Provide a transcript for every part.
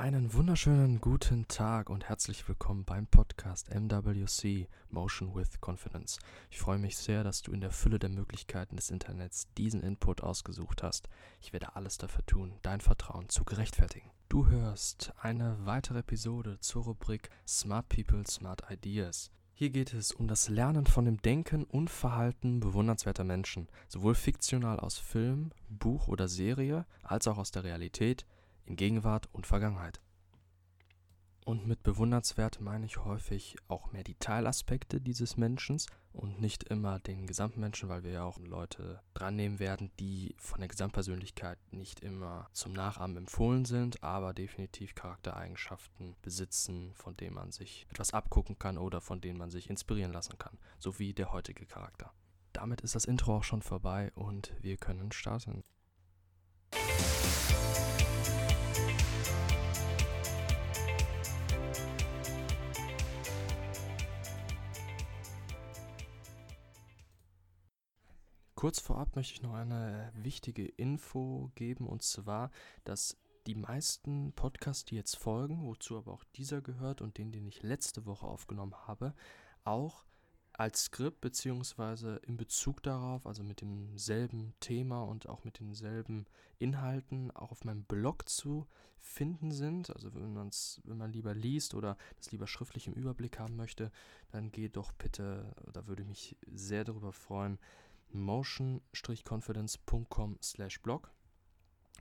Einen wunderschönen guten Tag und herzlich willkommen beim Podcast MWC Motion with Confidence. Ich freue mich sehr, dass du in der Fülle der Möglichkeiten des Internets diesen Input ausgesucht hast. Ich werde alles dafür tun, dein Vertrauen zu gerechtfertigen. Du hörst eine weitere Episode zur Rubrik Smart People, Smart Ideas. Hier geht es um das Lernen von dem Denken und Verhalten bewundernswerter Menschen, sowohl fiktional aus Film, Buch oder Serie als auch aus der Realität – in Gegenwart und Vergangenheit. Und mit bewundernswert meine ich häufig auch mehr die Teilaspekte dieses Menschen und nicht immer den gesamten Menschen, weil wir ja auch Leute dran nehmen werden, die von der Gesamtpersönlichkeit nicht immer zum Nachahmen empfohlen sind, aber definitiv Charaktereigenschaften besitzen, von denen man sich etwas abgucken kann oder von denen man sich inspirieren lassen kann, so wie der heutige Charakter. Damit ist das Intro auch schon vorbei und wir können starten. Kurz vorab möchte ich noch eine wichtige Info geben, und zwar, dass die meisten Podcasts, die jetzt folgen, wozu aber auch dieser gehört und den, den ich letzte Woche aufgenommen habe, auch als Skript beziehungsweise in Bezug darauf, also mit demselben Thema und auch mit denselben Inhalten auch auf meinem Blog zu finden sind. Also wenn, man's, wenn man lieber liest oder das lieber schriftlich im Überblick haben möchte, dann geht doch bitte, da würde ich mich sehr darüber freuen, motion-confidence.com slash blog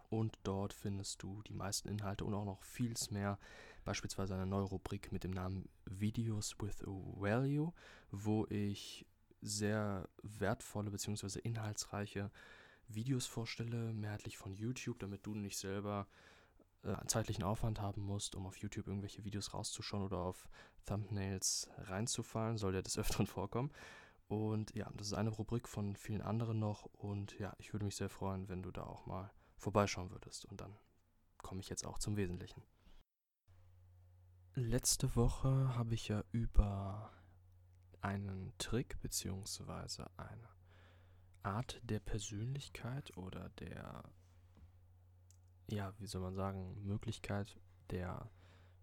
und dort findest du die meisten Inhalte und auch noch vieles mehr, beispielsweise eine neue Rubrik mit dem Namen Videos with Value, wo ich sehr wertvolle bzw. inhaltsreiche Videos vorstelle, mehrheitlich von YouTube, damit du nicht selber äh, zeitlichen Aufwand haben musst, um auf YouTube irgendwelche Videos rauszuschauen oder auf Thumbnails reinzufallen, soll ja des Öfteren vorkommen. Und ja, das ist eine Rubrik von vielen anderen noch. Und ja, ich würde mich sehr freuen, wenn du da auch mal vorbeischauen würdest. Und dann komme ich jetzt auch zum Wesentlichen. Letzte Woche habe ich ja über einen Trick bzw. eine Art der Persönlichkeit oder der, ja, wie soll man sagen, Möglichkeit der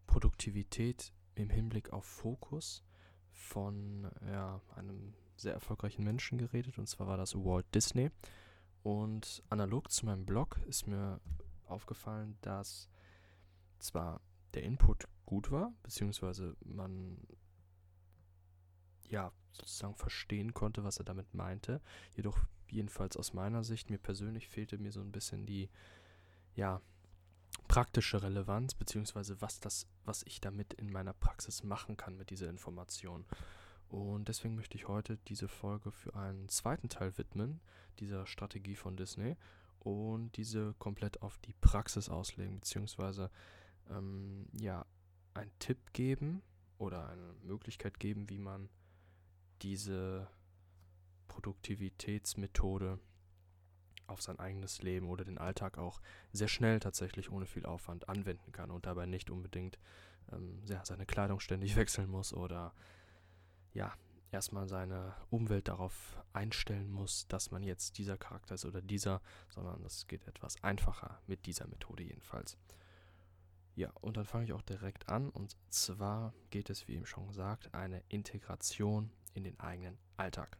Produktivität im Hinblick auf Fokus von ja, einem sehr erfolgreichen Menschen geredet, und zwar war das Walt Disney. Und analog zu meinem Blog ist mir aufgefallen, dass zwar der Input gut war, beziehungsweise man ja sozusagen verstehen konnte, was er damit meinte, jedoch jedenfalls aus meiner Sicht, mir persönlich fehlte mir so ein bisschen die ja praktische Relevanz, beziehungsweise was das, was ich damit in meiner Praxis machen kann mit dieser Information. Und deswegen möchte ich heute diese Folge für einen zweiten Teil widmen, dieser Strategie von Disney, und diese komplett auf die Praxis auslegen, beziehungsweise ähm, ja, einen Tipp geben oder eine Möglichkeit geben, wie man diese Produktivitätsmethode auf sein eigenes Leben oder den Alltag auch sehr schnell tatsächlich ohne viel Aufwand anwenden kann und dabei nicht unbedingt ähm, ja, seine Kleidung ständig wechseln muss oder ja, erstmal seine Umwelt darauf einstellen muss, dass man jetzt dieser Charakter ist oder dieser, sondern es geht etwas einfacher mit dieser Methode jedenfalls. Ja, und dann fange ich auch direkt an und zwar geht es, wie eben schon gesagt, eine Integration in den eigenen Alltag.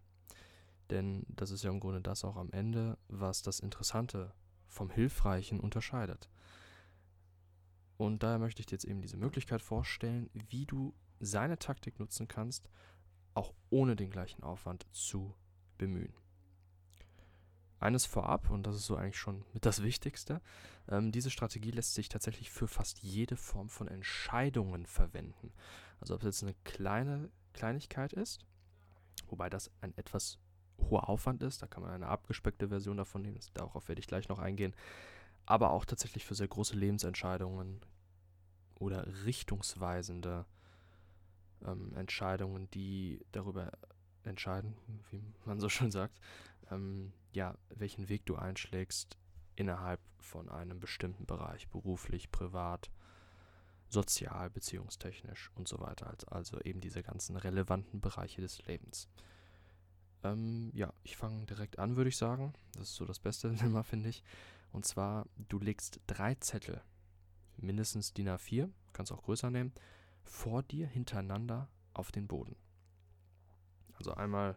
Denn das ist ja im Grunde das auch am Ende, was das Interessante vom Hilfreichen unterscheidet. Und daher möchte ich dir jetzt eben diese Möglichkeit vorstellen, wie du seine Taktik nutzen kannst, auch ohne den gleichen Aufwand zu bemühen. Eines vorab, und das ist so eigentlich schon mit das Wichtigste, ähm, diese Strategie lässt sich tatsächlich für fast jede Form von Entscheidungen verwenden. Also ob es jetzt eine kleine Kleinigkeit ist, wobei das ein etwas hoher Aufwand ist, da kann man eine abgespeckte Version davon nehmen, darauf werde ich gleich noch eingehen, aber auch tatsächlich für sehr große Lebensentscheidungen oder richtungsweisende ähm, Entscheidungen, die darüber entscheiden, wie man so schön sagt, ähm, ja, welchen Weg du einschlägst innerhalb von einem bestimmten Bereich, beruflich, privat, sozial, beziehungstechnisch und so weiter. Also eben diese ganzen relevanten Bereiche des Lebens. Ähm, ja, ich fange direkt an, würde ich sagen. Das ist so das Beste immer, finde ich. Und zwar, du legst drei Zettel mindestens DIN A4, kannst auch größer nehmen, vor dir hintereinander auf den Boden. Also einmal,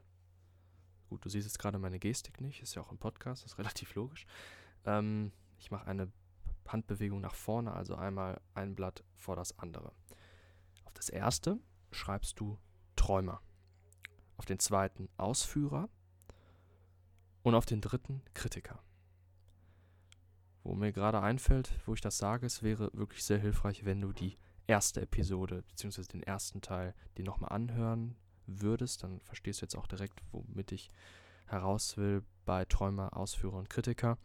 gut, du siehst jetzt gerade meine Gestik nicht, ist ja auch ein Podcast, ist relativ logisch. Ähm, ich mache eine Handbewegung nach vorne, also einmal ein Blatt vor das andere. Auf das erste schreibst du Träumer, auf den zweiten Ausführer und auf den dritten Kritiker. Wo mir gerade einfällt, wo ich das sage, es wäre wirklich sehr hilfreich, wenn du die erste Episode bzw. den ersten Teil dir nochmal anhören würdest. Dann verstehst du jetzt auch direkt, womit ich heraus will bei Träumer, Ausführer und Kritiker.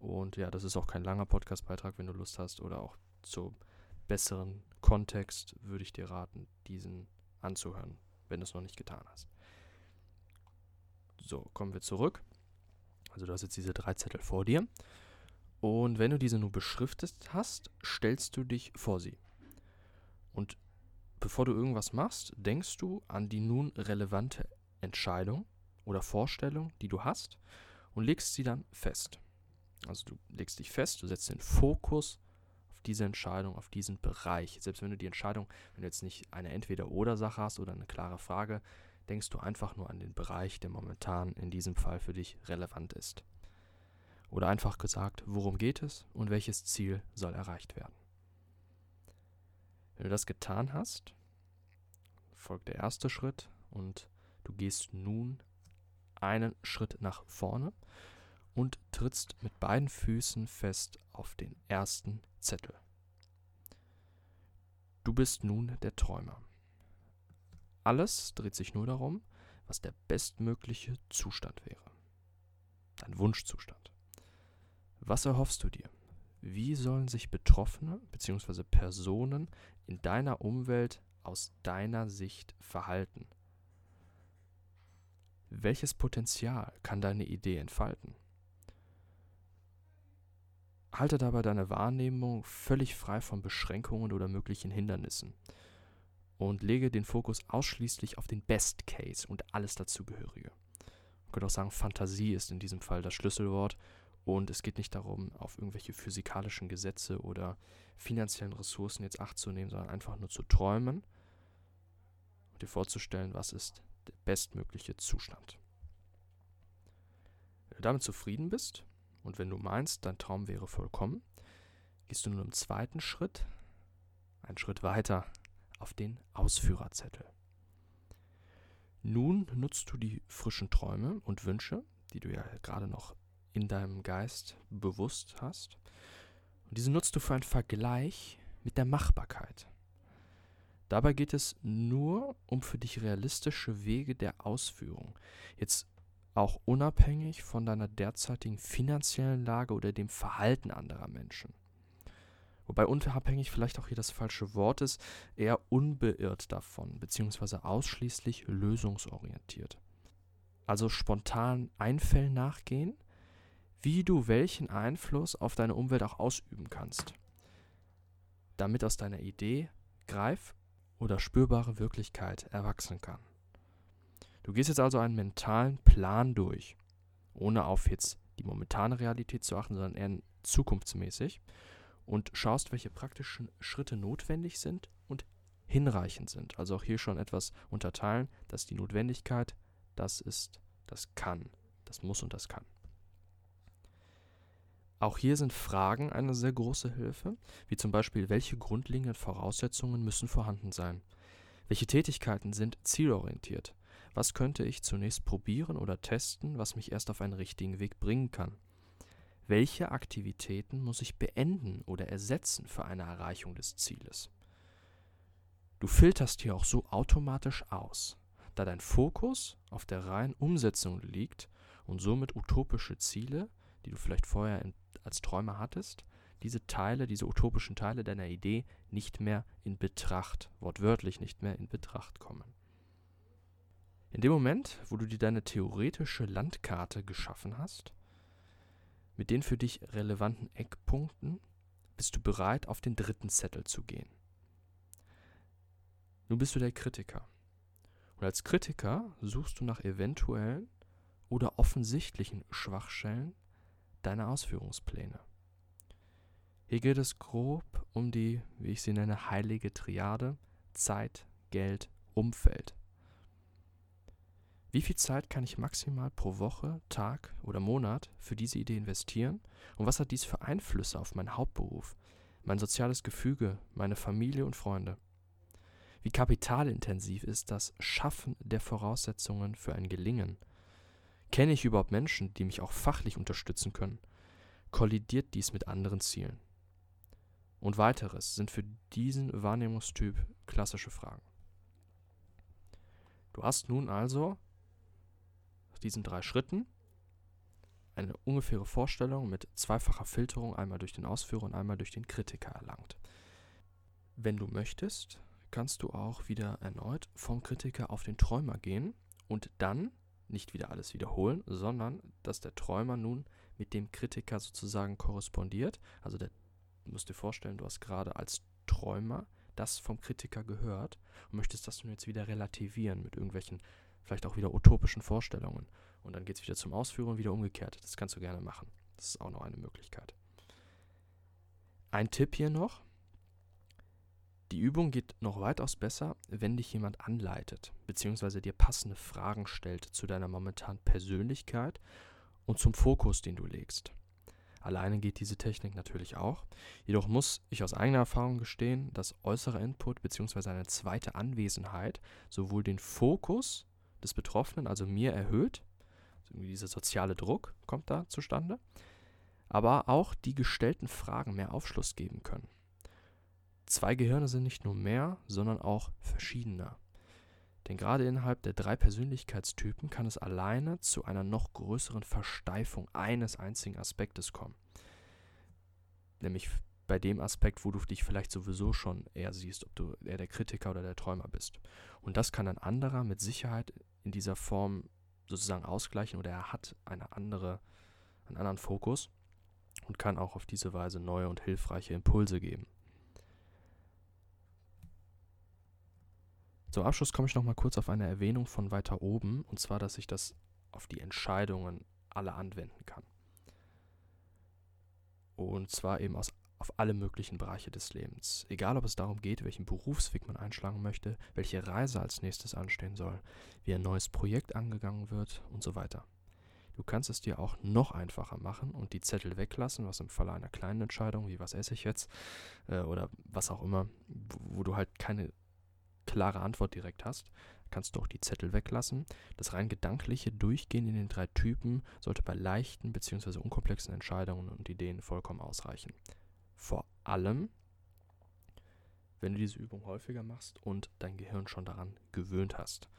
Und ja, das ist auch kein langer Podcastbeitrag, wenn du Lust hast oder auch zum besseren Kontext würde ich dir raten, diesen anzuhören, wenn du es noch nicht getan hast. So, kommen wir zurück. Also du hast jetzt diese drei Zettel vor dir. Und wenn du diese nur beschriftet hast, stellst du dich vor sie. Und bevor du irgendwas machst, denkst du an die nun relevante Entscheidung oder Vorstellung, die du hast, und legst sie dann fest. Also du legst dich fest, du setzt den Fokus auf diese Entscheidung, auf diesen Bereich. Selbst wenn du die Entscheidung, wenn du jetzt nicht eine Entweder-Oder-Sache hast oder eine klare Frage, denkst du einfach nur an den Bereich, der momentan in diesem Fall für dich relevant ist. Oder einfach gesagt, worum geht es und welches Ziel soll erreicht werden. Wenn du das getan hast, folgt der erste Schritt und du gehst nun einen Schritt nach vorne und trittst mit beiden Füßen fest auf den ersten Zettel. Du bist nun der Träumer. Alles dreht sich nur darum, was der bestmögliche Zustand wäre. Dein Wunschzustand. Was erhoffst du dir? Wie sollen sich Betroffene bzw. Personen in deiner Umwelt aus deiner Sicht verhalten? Welches Potenzial kann deine Idee entfalten? Halte dabei deine Wahrnehmung völlig frei von Beschränkungen oder möglichen Hindernissen und lege den Fokus ausschließlich auf den Best Case und alles dazugehörige. Man könnte auch sagen, Fantasie ist in diesem Fall das Schlüsselwort und es geht nicht darum, auf irgendwelche physikalischen Gesetze oder finanziellen Ressourcen jetzt Acht zu nehmen, sondern einfach nur zu träumen und dir vorzustellen, was ist der bestmögliche Zustand. Wenn du damit zufrieden bist und wenn du meinst, dein Traum wäre vollkommen, gehst du nun im zweiten Schritt einen Schritt weiter auf den Ausführerzettel. Nun nutzt du die frischen Träume und Wünsche, die du ja gerade noch in deinem Geist bewusst hast. Und diese nutzt du für einen Vergleich mit der Machbarkeit. Dabei geht es nur um für dich realistische Wege der Ausführung. Jetzt auch unabhängig von deiner derzeitigen finanziellen Lage oder dem Verhalten anderer Menschen. Wobei unabhängig vielleicht auch hier das falsche Wort ist, eher unbeirrt davon, beziehungsweise ausschließlich lösungsorientiert. Also spontan Einfällen nachgehen, wie du welchen Einfluss auf deine Umwelt auch ausüben kannst, damit aus deiner Idee greif- oder spürbare Wirklichkeit erwachsen kann. Du gehst jetzt also einen mentalen Plan durch, ohne auf jetzt die momentane Realität zu achten, sondern eher zukunftsmäßig und schaust, welche praktischen Schritte notwendig sind und hinreichend sind. Also auch hier schon etwas unterteilen, dass die Notwendigkeit, das ist, das kann, das muss und das kann. Auch hier sind Fragen eine sehr große Hilfe, wie zum Beispiel, welche grundlegenden Voraussetzungen müssen vorhanden sein? Welche Tätigkeiten sind zielorientiert? Was könnte ich zunächst probieren oder testen, was mich erst auf einen richtigen Weg bringen kann? Welche Aktivitäten muss ich beenden oder ersetzen für eine Erreichung des Zieles? Du filterst hier auch so automatisch aus, da dein Fokus auf der reinen Umsetzung liegt und somit utopische Ziele, die du vielleicht vorher in als Träumer hattest, diese Teile, diese utopischen Teile deiner Idee nicht mehr in Betracht, wortwörtlich nicht mehr in Betracht kommen. In dem Moment, wo du dir deine theoretische Landkarte geschaffen hast, mit den für dich relevanten Eckpunkten, bist du bereit, auf den dritten Zettel zu gehen. Nun bist du der Kritiker. Und als Kritiker suchst du nach eventuellen oder offensichtlichen Schwachstellen deine Ausführungspläne. Hier geht es grob um die, wie ich sie nenne, heilige Triade Zeit, Geld, Umfeld. Wie viel Zeit kann ich maximal pro Woche, Tag oder Monat für diese Idee investieren? Und was hat dies für Einflüsse auf meinen Hauptberuf, mein soziales Gefüge, meine Familie und Freunde? Wie kapitalintensiv ist das Schaffen der Voraussetzungen für ein Gelingen? Kenne ich überhaupt Menschen, die mich auch fachlich unterstützen können? Kollidiert dies mit anderen Zielen? Und weiteres sind für diesen Wahrnehmungstyp klassische Fragen. Du hast nun also aus diesen drei Schritten eine ungefähre Vorstellung mit zweifacher Filterung, einmal durch den Ausführer und einmal durch den Kritiker erlangt. Wenn du möchtest, kannst du auch wieder erneut vom Kritiker auf den Träumer gehen und dann nicht wieder alles wiederholen, sondern dass der Träumer nun mit dem Kritiker sozusagen korrespondiert. Also der, du musst dir vorstellen, du hast gerade als Träumer das vom Kritiker gehört und möchtest das nun jetzt wieder relativieren mit irgendwelchen, vielleicht auch wieder utopischen Vorstellungen. Und dann geht es wieder zum Ausführen und wieder umgekehrt. Das kannst du gerne machen. Das ist auch noch eine Möglichkeit. Ein Tipp hier noch, die Übung geht noch weitaus besser, wenn dich jemand anleitet, beziehungsweise dir passende Fragen stellt zu deiner momentanen Persönlichkeit und zum Fokus, den du legst. Alleine geht diese Technik natürlich auch, jedoch muss ich aus eigener Erfahrung gestehen, dass äußerer Input bzw. eine zweite Anwesenheit sowohl den Fokus des Betroffenen, also mir erhöht, also dieser soziale Druck kommt da zustande, aber auch die gestellten Fragen mehr Aufschluss geben können. Zwei Gehirne sind nicht nur mehr, sondern auch verschiedener. Denn gerade innerhalb der drei Persönlichkeitstypen kann es alleine zu einer noch größeren Versteifung eines einzigen Aspektes kommen. Nämlich bei dem Aspekt, wo du dich vielleicht sowieso schon eher siehst, ob du eher der Kritiker oder der Träumer bist. Und das kann ein anderer mit Sicherheit in dieser Form sozusagen ausgleichen oder er hat eine andere, einen anderen Fokus und kann auch auf diese Weise neue und hilfreiche Impulse geben. Zum Abschluss komme ich noch mal kurz auf eine Erwähnung von weiter oben, und zwar, dass ich das auf die Entscheidungen alle anwenden kann. Und zwar eben aus, auf alle möglichen Bereiche des Lebens. Egal, ob es darum geht, welchen Berufsweg man einschlagen möchte, welche Reise als nächstes anstehen soll, wie ein neues Projekt angegangen wird und so weiter. Du kannst es dir auch noch einfacher machen und die Zettel weglassen, was im Falle einer kleinen Entscheidung, wie was esse ich jetzt, äh, oder was auch immer, wo, wo du halt keine klare Antwort direkt hast, kannst du auch die Zettel weglassen. Das rein gedankliche Durchgehen in den drei Typen sollte bei leichten bzw. unkomplexen Entscheidungen und Ideen vollkommen ausreichen. Vor allem, wenn du diese Übung häufiger machst und dein Gehirn schon daran gewöhnt hast.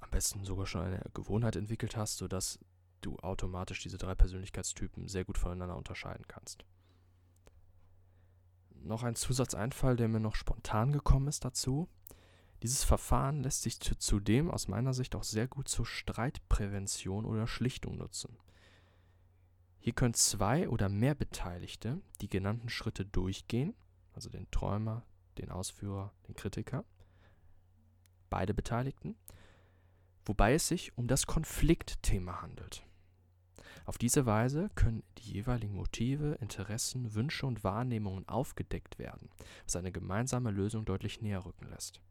Am besten sogar schon eine Gewohnheit entwickelt hast, sodass du automatisch diese drei Persönlichkeitstypen sehr gut voneinander unterscheiden kannst noch ein Zusatzeinfall, der mir noch spontan gekommen ist dazu. Dieses Verfahren lässt sich zudem aus meiner Sicht auch sehr gut zur Streitprävention oder Schlichtung nutzen. Hier können zwei oder mehr Beteiligte die genannten Schritte durchgehen, also den Träumer, den Ausführer, den Kritiker, beide Beteiligten, wobei es sich um das Konfliktthema handelt. Auf diese Weise können die jeweiligen Motive, Interessen, Wünsche und Wahrnehmungen aufgedeckt werden, was eine gemeinsame Lösung deutlich näher rücken lässt.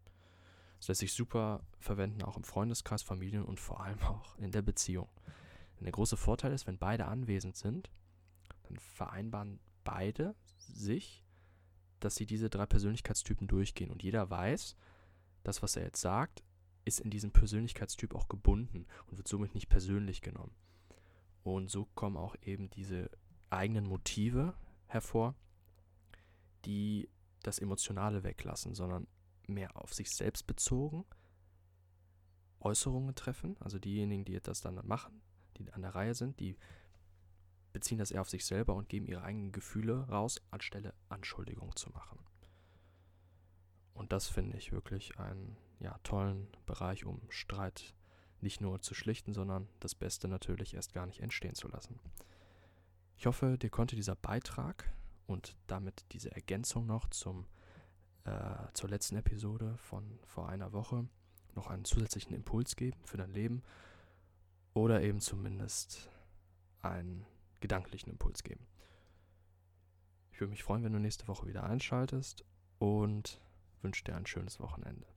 Das lässt sich super verwenden, auch im Freundeskreis, Familien und vor allem auch in der Beziehung. Denn der große Vorteil ist, wenn beide anwesend sind, dann vereinbaren beide sich, dass sie diese drei Persönlichkeitstypen durchgehen. Und jeder weiß, das, was er jetzt sagt, ist in diesem Persönlichkeitstyp auch gebunden und wird somit nicht persönlich genommen. Und so kommen auch eben diese eigenen Motive hervor, die das Emotionale weglassen, sondern mehr auf sich selbst bezogen Äußerungen treffen. Also diejenigen, die das dann machen, die an der Reihe sind, die beziehen das eher auf sich selber und geben ihre eigenen Gefühle raus, anstelle Anschuldigungen zu machen. Und das finde ich wirklich einen ja, tollen Bereich, um Streit nicht nur zu schlichten, sondern das Beste natürlich erst gar nicht entstehen zu lassen. Ich hoffe, dir konnte dieser Beitrag und damit diese Ergänzung noch zum, äh, zur letzten Episode von vor einer Woche noch einen zusätzlichen Impuls geben für dein Leben oder eben zumindest einen gedanklichen Impuls geben. Ich würde mich freuen, wenn du nächste Woche wieder einschaltest und wünsche dir ein schönes Wochenende.